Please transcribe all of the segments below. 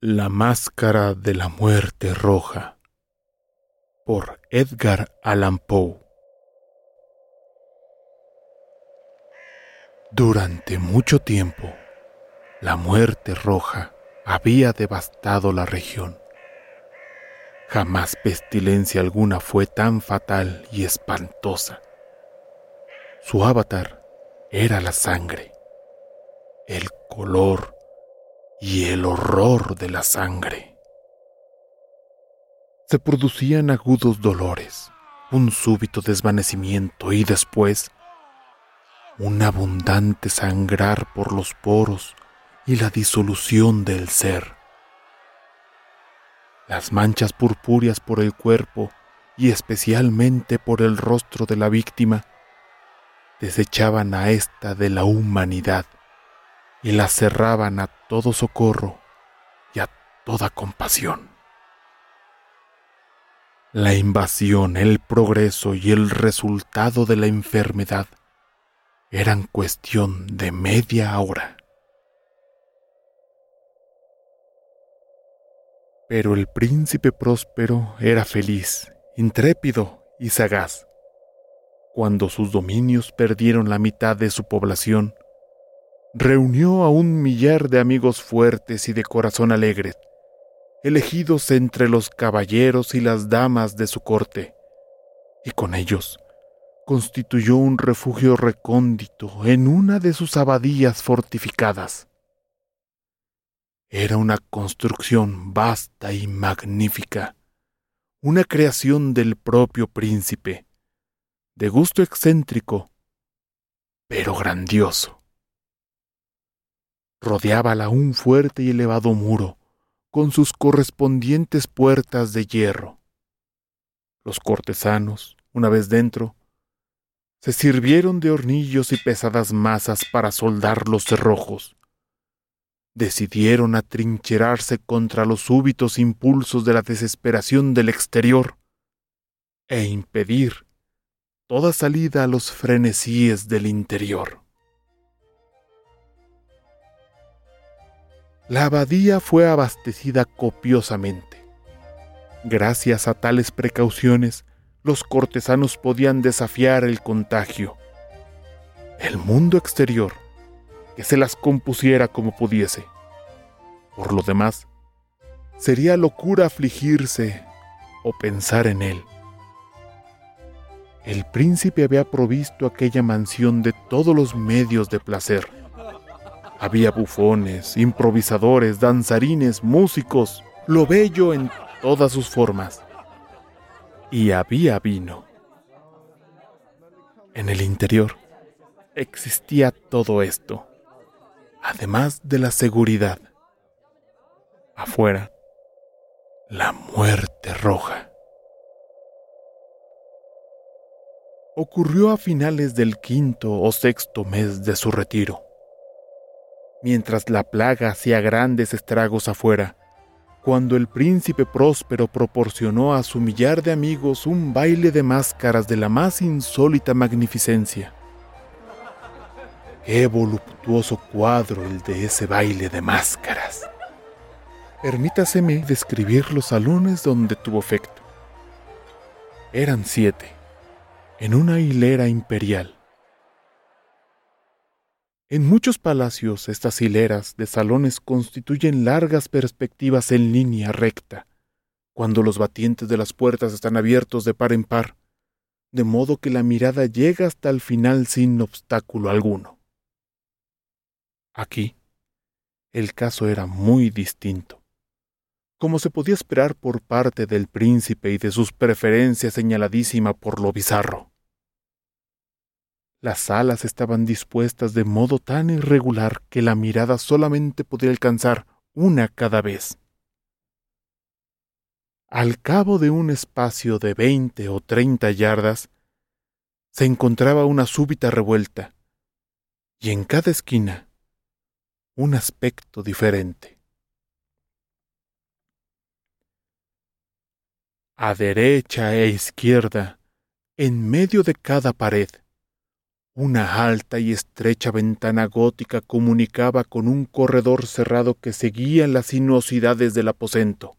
La máscara de la muerte roja por Edgar Allan Poe Durante mucho tiempo, la muerte roja había devastado la región. Jamás pestilencia alguna fue tan fatal y espantosa. Su avatar era la sangre, el color y el horror de la sangre. Se producían agudos dolores, un súbito desvanecimiento y después un abundante sangrar por los poros y la disolución del ser. Las manchas purpúreas por el cuerpo y especialmente por el rostro de la víctima desechaban a ésta de la humanidad y la cerraban a todo socorro y a toda compasión. La invasión, el progreso y el resultado de la enfermedad eran cuestión de media hora. Pero el príncipe próspero era feliz, intrépido y sagaz. Cuando sus dominios perdieron la mitad de su población, reunió a un millar de amigos fuertes y de corazón alegre, elegidos entre los caballeros y las damas de su corte, y con ellos constituyó un refugio recóndito en una de sus abadías fortificadas. Era una construcción vasta y magnífica, una creación del propio príncipe, de gusto excéntrico, pero grandioso. Rodeábala un fuerte y elevado muro, con sus correspondientes puertas de hierro. Los cortesanos, una vez dentro, se sirvieron de hornillos y pesadas masas para soldar los cerrojos. Decidieron atrincherarse contra los súbitos impulsos de la desesperación del exterior e impedir toda salida a los frenesíes del interior. La abadía fue abastecida copiosamente. Gracias a tales precauciones, los cortesanos podían desafiar el contagio. El mundo exterior, que se las compusiera como pudiese. Por lo demás, sería locura afligirse o pensar en él. El príncipe había provisto aquella mansión de todos los medios de placer. Había bufones, improvisadores, danzarines, músicos, lo bello en todas sus formas y había vino. En el interior existía todo esto, además de la seguridad. Afuera, la muerte roja. Ocurrió a finales del quinto o sexto mes de su retiro. Mientras la plaga hacía grandes estragos afuera, cuando el príncipe próspero proporcionó a su millar de amigos un baile de máscaras de la más insólita magnificencia. Qué voluptuoso cuadro el de ese baile de máscaras. Permítaseme describir los salones donde tuvo efecto. Eran siete, en una hilera imperial. En muchos palacios estas hileras de salones constituyen largas perspectivas en línea recta, cuando los batientes de las puertas están abiertos de par en par, de modo que la mirada llega hasta el final sin obstáculo alguno. Aquí, el caso era muy distinto. Como se podía esperar por parte del príncipe y de sus preferencias señaladísima por lo bizarro. Las salas estaban dispuestas de modo tan irregular que la mirada solamente podía alcanzar una cada vez. Al cabo de un espacio de veinte o treinta yardas, se encontraba una súbita revuelta, y en cada esquina un aspecto diferente. A derecha e izquierda, en medio de cada pared, Una alta y estrecha ventana gótica comunicaba con un corredor cerrado que seguía las sinuosidades del aposento.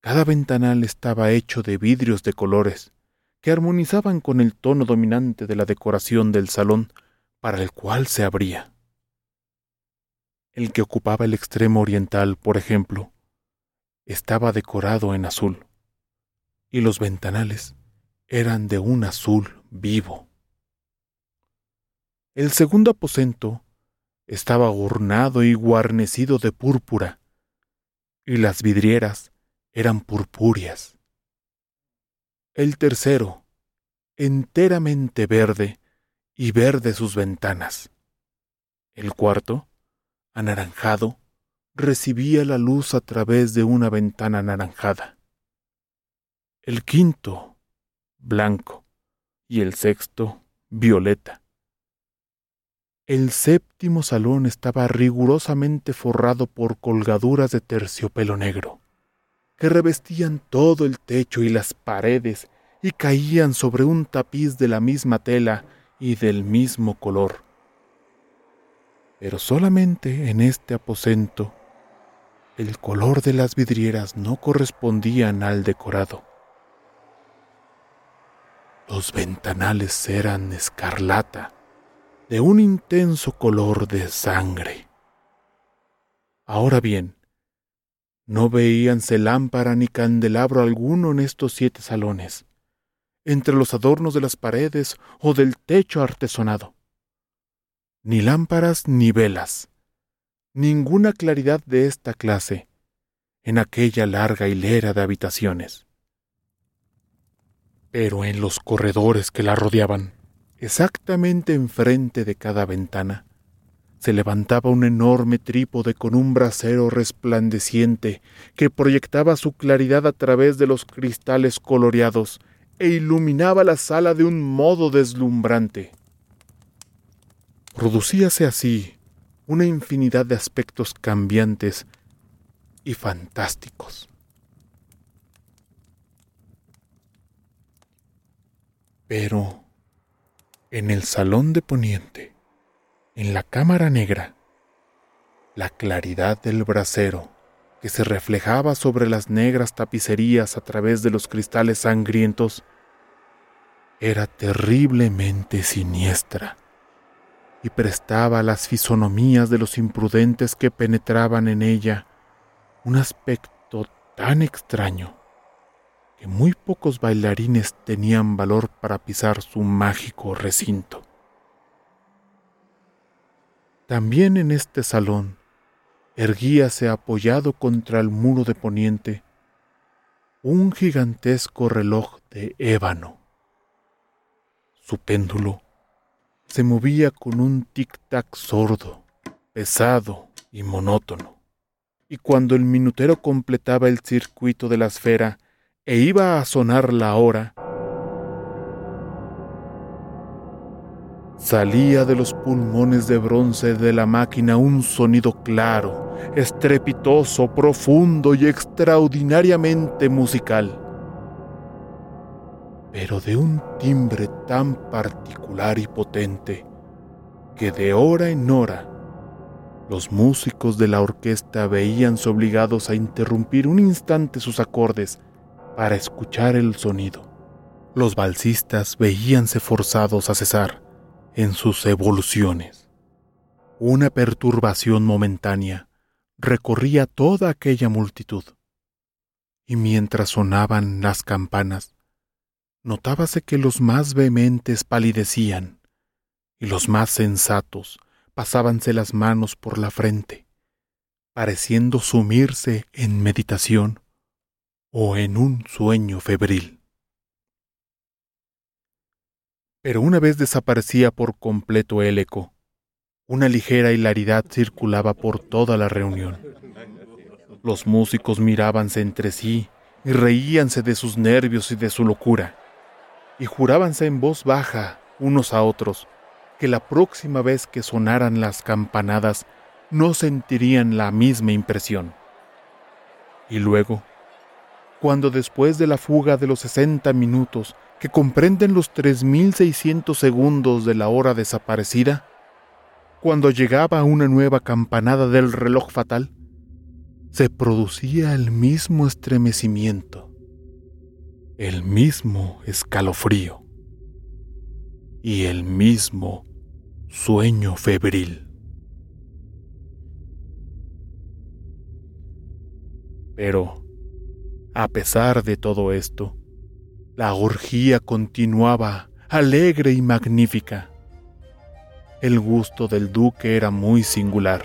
Cada ventanal estaba hecho de vidrios de colores, que armonizaban con el tono dominante de la decoración del salón para el cual se abría. El que ocupaba el extremo oriental, por ejemplo, estaba decorado en azul, y los ventanales eran de un azul vivo. El segundo aposento estaba ornado y guarnecido de púrpura, y las vidrieras eran purpúreas. El tercero, enteramente verde, y verde sus ventanas. El cuarto, anaranjado, recibía la luz a través de una ventana anaranjada. El quinto, blanco, y el sexto, violeta. El séptimo salón estaba rigurosamente forrado por colgaduras de terciopelo negro, que revestían todo el techo y las paredes y caían sobre un tapiz de la misma tela y del mismo color. Pero solamente en este aposento el color de las vidrieras no correspondían al decorado. Los ventanales eran escarlata de un intenso color de sangre. Ahora bien, no veíanse lámpara ni candelabro alguno en estos siete salones, entre los adornos de las paredes o del techo artesonado. Ni lámparas ni velas, ninguna claridad de esta clase en aquella larga hilera de habitaciones. Pero en los corredores que la rodeaban, Exactamente enfrente de cada ventana se levantaba un enorme trípode con un brasero resplandeciente que proyectaba su claridad a través de los cristales coloreados e iluminaba la sala de un modo deslumbrante. Producíase así una infinidad de aspectos cambiantes y fantásticos. Pero en el salón de poniente, en la cámara negra, la claridad del brasero que se reflejaba sobre las negras tapicerías a través de los cristales sangrientos era terriblemente siniestra y prestaba a las fisonomías de los imprudentes que penetraban en ella un aspecto tan extraño muy pocos bailarines tenían valor para pisar su mágico recinto. También en este salón erguíase apoyado contra el muro de poniente un gigantesco reloj de ébano. Su péndulo se movía con un tic-tac sordo, pesado y monótono, y cuando el minutero completaba el circuito de la esfera e iba a sonar la hora, salía de los pulmones de bronce de la máquina un sonido claro, estrepitoso, profundo y extraordinariamente musical, pero de un timbre tan particular y potente que de hora en hora los músicos de la orquesta veíanse obligados a interrumpir un instante sus acordes para escuchar el sonido. Los balsistas veíanse forzados a cesar en sus evoluciones. Una perturbación momentánea recorría toda aquella multitud, y mientras sonaban las campanas, notábase que los más vehementes palidecían, y los más sensatos pasábanse las manos por la frente, pareciendo sumirse en meditación o en un sueño febril. Pero una vez desaparecía por completo el eco, una ligera hilaridad circulaba por toda la reunión. Los músicos mirábanse entre sí y reíanse de sus nervios y de su locura, y jurábanse en voz baja unos a otros que la próxima vez que sonaran las campanadas no sentirían la misma impresión. Y luego, cuando después de la fuga de los sesenta minutos que comprenden los 3.600 segundos de la hora desaparecida, cuando llegaba una nueva campanada del reloj fatal, se producía el mismo estremecimiento, el mismo escalofrío y el mismo sueño febril. Pero, a pesar de todo esto, la orgía continuaba alegre y magnífica. El gusto del duque era muy singular.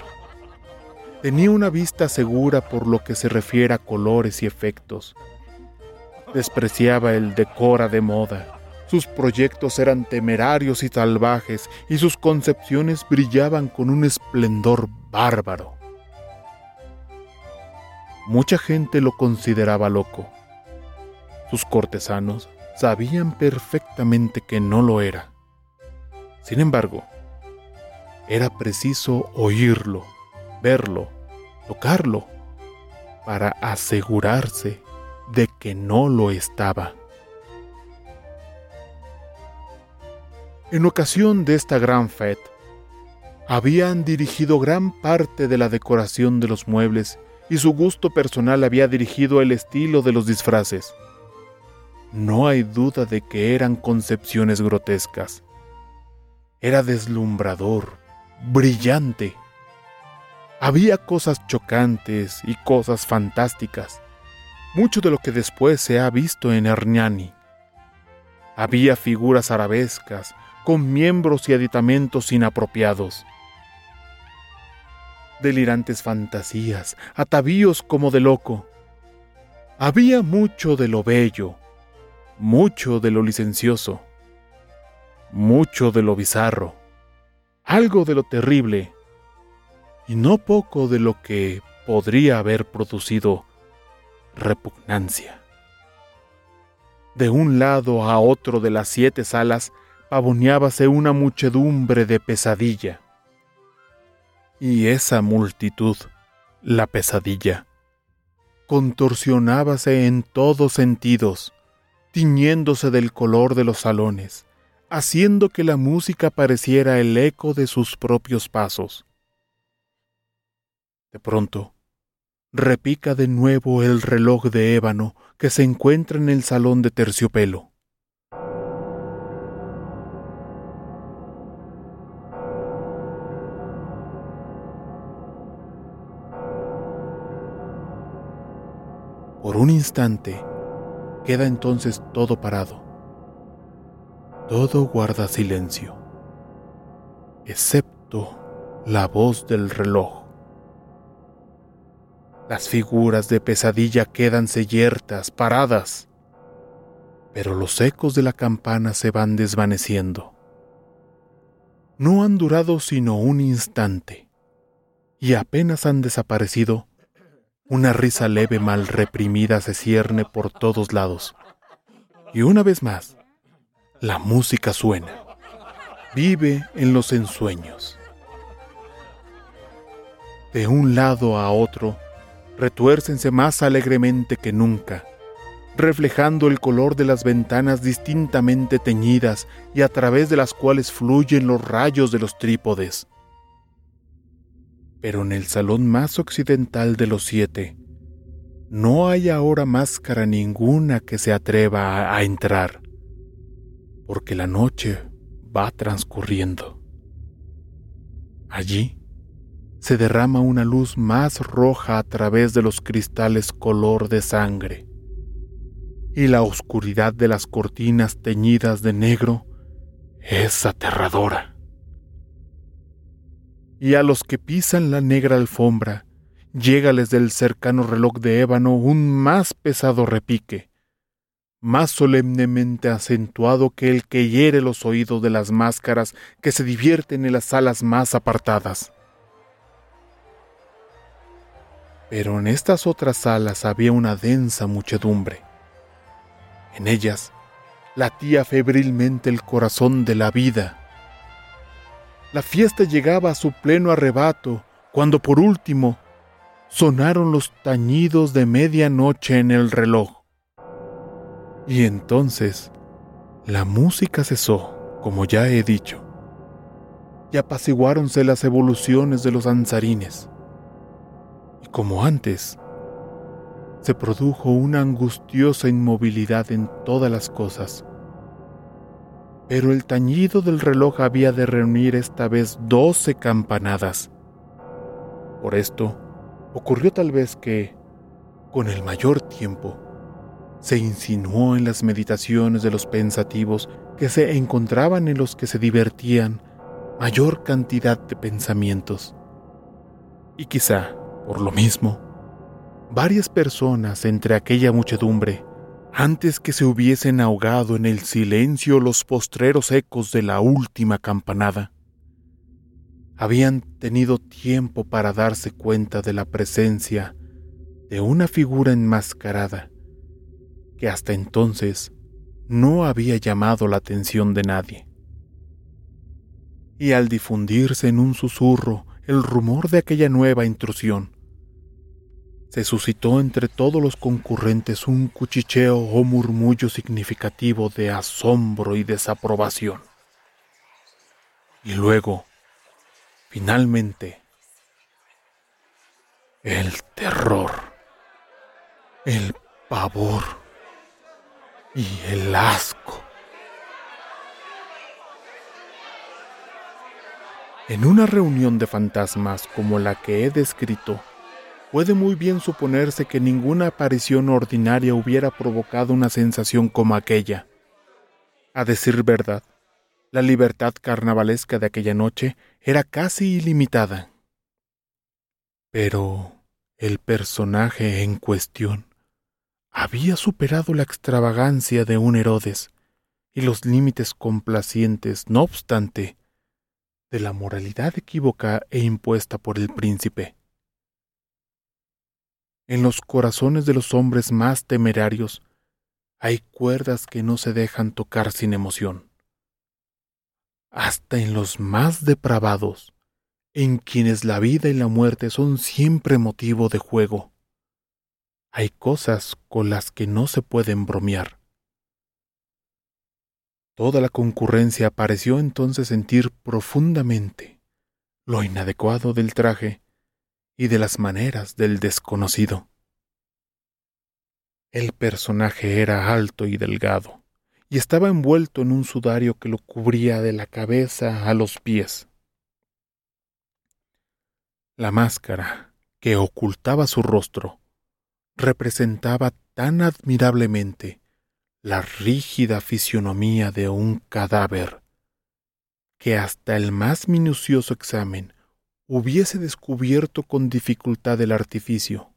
Tenía una vista segura por lo que se refiere a colores y efectos. Despreciaba el decora de moda. Sus proyectos eran temerarios y salvajes y sus concepciones brillaban con un esplendor bárbaro. Mucha gente lo consideraba loco. Sus cortesanos sabían perfectamente que no lo era. Sin embargo, era preciso oírlo, verlo, tocarlo, para asegurarse de que no lo estaba. En ocasión de esta gran fête, habían dirigido gran parte de la decoración de los muebles y su gusto personal había dirigido el estilo de los disfraces. No hay duda de que eran concepciones grotescas. Era deslumbrador, brillante. Había cosas chocantes y cosas fantásticas, mucho de lo que después se ha visto en Hernani. Había figuras arabescas, con miembros y aditamentos inapropiados delirantes fantasías, atavíos como de loco. Había mucho de lo bello, mucho de lo licencioso, mucho de lo bizarro, algo de lo terrible, y no poco de lo que podría haber producido repugnancia. De un lado a otro de las siete salas pavoneábase una muchedumbre de pesadilla y esa multitud, la pesadilla, contorsionábase en todos sentidos, tiñéndose del color de los salones, haciendo que la música pareciera el eco de sus propios pasos. De pronto, repica de nuevo el reloj de ébano que se encuentra en el salón de terciopelo. Por un instante queda entonces todo parado. Todo guarda silencio, excepto la voz del reloj. Las figuras de pesadilla quedan yertas, paradas, pero los ecos de la campana se van desvaneciendo. No han durado sino un instante, y apenas han desaparecido una risa leve mal reprimida se cierne por todos lados. Y una vez más, la música suena. Vive en los ensueños. De un lado a otro, retuércense más alegremente que nunca, reflejando el color de las ventanas distintamente teñidas y a través de las cuales fluyen los rayos de los trípodes pero en el salón más occidental de los siete no hay ahora máscara ninguna que se atreva a, entrar, porque la noche va transcurriendo. Allí se derrama una luz más roja a través de los cristales color de sangre, y la oscuridad de las cortinas teñidas de negro es aterradora y a los que pisan la negra alfombra, llégales del cercano reloj de ébano un más pesado repique, más solemnemente acentuado que el que hiere los oídos de las máscaras que se divierten en las salas más apartadas. Pero en estas otras salas había una densa muchedumbre. En ellas latía febrilmente el corazón de la vida, la fiesta llegaba a su pleno arrebato cuando por último sonaron los tañidos de medianoche en el reloj. Y entonces La música cesó, como ya he dicho, y apaciguáronse las evoluciones de los anzarines. Y como antes, se produjo una angustiosa inmovilidad en todas las cosas. Pero el tañido del reloj había de reunir esta vez doce campanadas. Por esto, ocurrió tal vez que, con el mayor tiempo, se insinuó en las meditaciones de los pensativos que se encontraban en los que se divertían mayor cantidad de pensamientos. Y quizá, por lo mismo, varias personas entre aquella muchedumbre, antes que se hubiesen ahogado en el silencio los postreros ecos de la última campanada, habían tenido tiempo para darse cuenta de la presencia de una figura enmascarada que hasta entonces no había llamado la atención de nadie. Y al difundirse en un susurro el rumor de aquella nueva intrusión, se suscitó entre todos los concurrentes un cuchicheo o murmullo significativo de asombro y desaprobación. Y luego, finalmente, el terror, el pavor y el asco. En una reunión de fantasmas como la que he descrito, puede muy bien suponerse que ninguna aparición ordinaria hubiera provocado una sensación como aquella. A decir verdad, la libertad carnavalesca de aquella noche era casi ilimitada. Pero el personaje en cuestión había superado la extravagancia de un Herodes y los límites complacientes, no obstante, de la moralidad equívoca e impuesta por el príncipe. En los corazones de los hombres más temerarios hay cuerdas que no se dejan tocar sin emoción. Hasta en los más depravados, en quienes la vida y la muerte son siempre motivo de juego, hay cosas con las que no se pueden bromear. Toda la concurrencia pareció entonces sentir profundamente lo inadecuado del traje y de las maneras del desconocido. El personaje era alto y delgado, y estaba envuelto en un sudario que lo cubría de la cabeza a los pies. La máscara, que ocultaba su rostro, representaba tan admirablemente la rígida fisionomía de un cadáver que hasta el más minucioso examen hubiese descubierto con dificultad el artificio.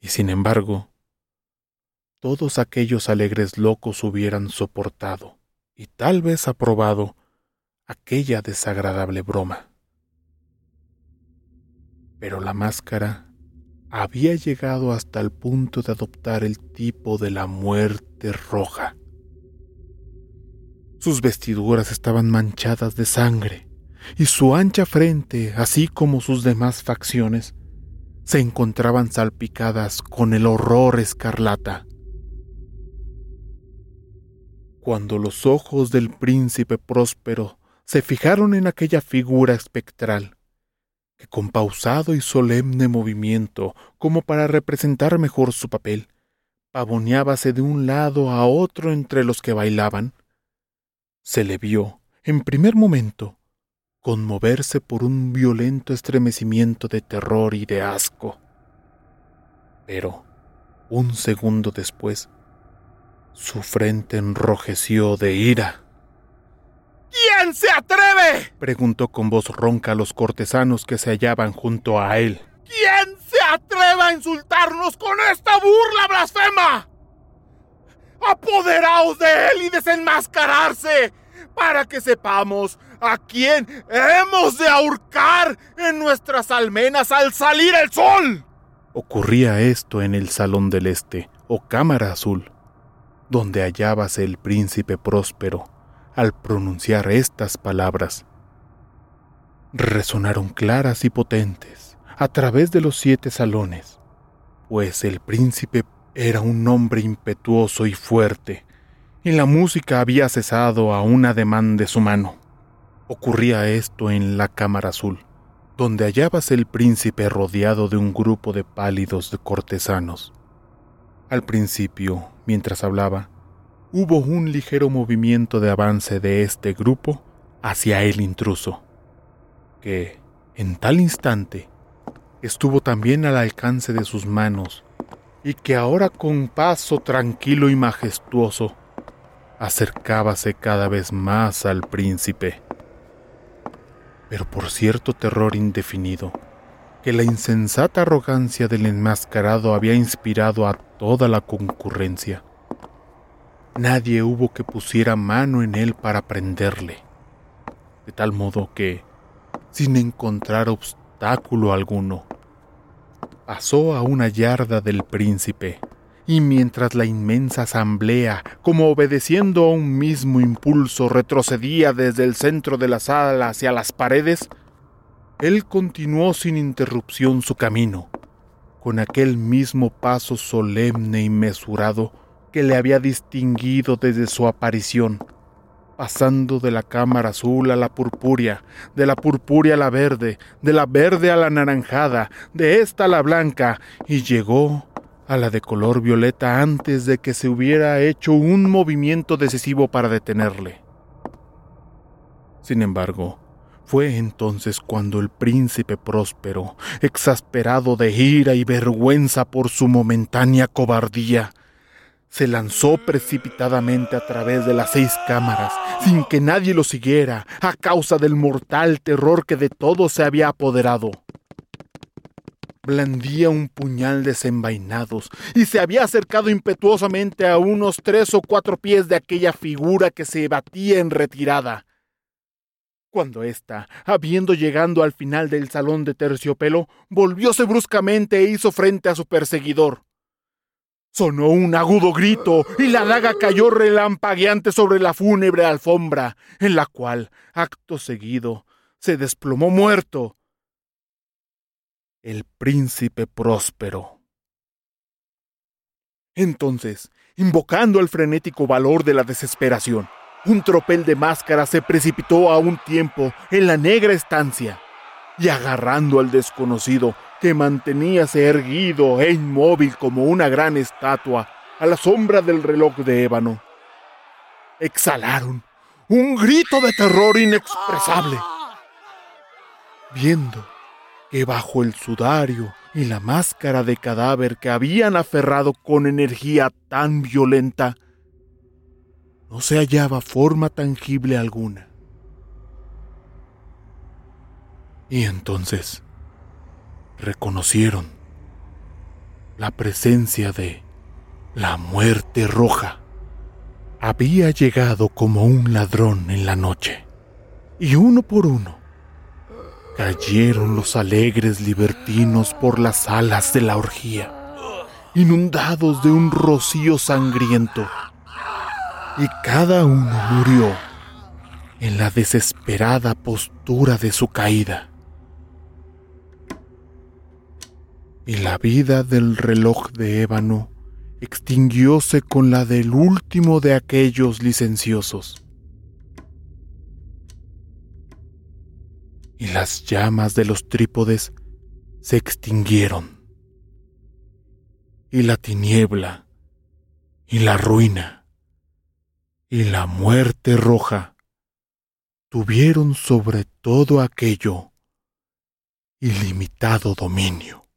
Y sin embargo, todos aquellos alegres locos hubieran soportado y tal vez aprobado aquella desagradable broma. Pero la máscara había llegado hasta el punto de adoptar el tipo de la muerte roja. Sus vestiduras estaban manchadas de sangre y su ancha frente, así como sus demás facciones, se encontraban salpicadas con el horror escarlata. Cuando los ojos del príncipe próspero se fijaron en aquella figura espectral, que con pausado y solemne movimiento, como para representar mejor su papel, pavoneábase de un lado a otro entre los que bailaban, se le vio, en primer momento, conmoverse por un violento estremecimiento de terror y de asco. Pero, un segundo después, su frente enrojeció de ira. ¿Quién se atreve? preguntó con voz ronca a los cortesanos que se hallaban junto a él. ¿Quién se atreve a insultarnos con esta burla blasfema? Apoderaos de él y desenmascararse para que sepamos a quién hemos de ahorcar en nuestras almenas al salir el sol. Ocurría esto en el Salón del Este, o Cámara Azul, donde hallábase el príncipe próspero al pronunciar estas palabras. Resonaron claras y potentes a través de los siete salones, pues el príncipe era un hombre impetuoso y fuerte, y la música había cesado a un ademán de su mano. Ocurría esto en la cámara azul, donde hallabas el príncipe rodeado de un grupo de pálidos cortesanos. Al principio, mientras hablaba, hubo un ligero movimiento de avance de este grupo hacia el intruso, que, en tal instante, estuvo también al alcance de sus manos y que ahora con paso tranquilo y majestuoso acercábase cada vez más al príncipe. Pero por cierto terror indefinido, que la insensata arrogancia del enmascarado había inspirado a toda la concurrencia. Nadie hubo que pusiera mano en él para prenderle, de tal modo que, sin encontrar obstáculo alguno, pasó a una yarda del príncipe, y mientras la inmensa asamblea, como obedeciendo a un mismo impulso, retrocedía desde el centro de la sala hacia las paredes, él continuó sin interrupción su camino, con aquel mismo paso solemne y mesurado que le había distinguido desde su aparición pasando de la cámara azul a la purpúrea, de la purpúrea a la verde, de la verde a la naranjada, de esta a la blanca, y llegó a la de color violeta antes de que se hubiera hecho un movimiento decisivo para detenerle. Sin embargo, fue entonces cuando el príncipe próspero, exasperado de ira y vergüenza por su momentánea cobardía, se lanzó precipitadamente a través de las seis cámaras, sin que nadie lo siguiera, a causa del mortal terror que de todo se había apoderado. Blandía un puñal desenvainados y se había acercado impetuosamente a unos tres o cuatro pies de aquella figura que se batía en retirada. Cuando ésta, habiendo llegado al final del salón de terciopelo, volvióse bruscamente e hizo frente a su perseguidor. Sonó un agudo grito y la daga cayó relampagueante sobre la fúnebre alfombra, en la cual, acto seguido, se desplomó muerto el príncipe próspero. Entonces, invocando el frenético valor de la desesperación, un tropel de máscaras se precipitó a un tiempo en la negra estancia y agarrando al desconocido, que manteníase erguido e inmóvil como una gran estatua a la sombra del reloj de ébano. Exhalaron un grito de terror inexpresable, viendo que bajo el sudario y la máscara de cadáver que habían aferrado con energía tan violenta, no se hallaba forma tangible alguna. Y entonces, reconocieron la presencia de la muerte roja. Había llegado como un ladrón en la noche, y uno por uno cayeron los alegres libertinos por las alas de la orgía, inundados de un rocío sangriento, y cada uno murió en la desesperada postura de su caída. y la vida del reloj de ébano extinguióse con la del último de aquellos licenciosos. Y las llamas de los trípodes se extinguieron. Y la tiniebla, y la ruina, y la muerte roja tuvieron sobre todo aquello ilimitado dominio.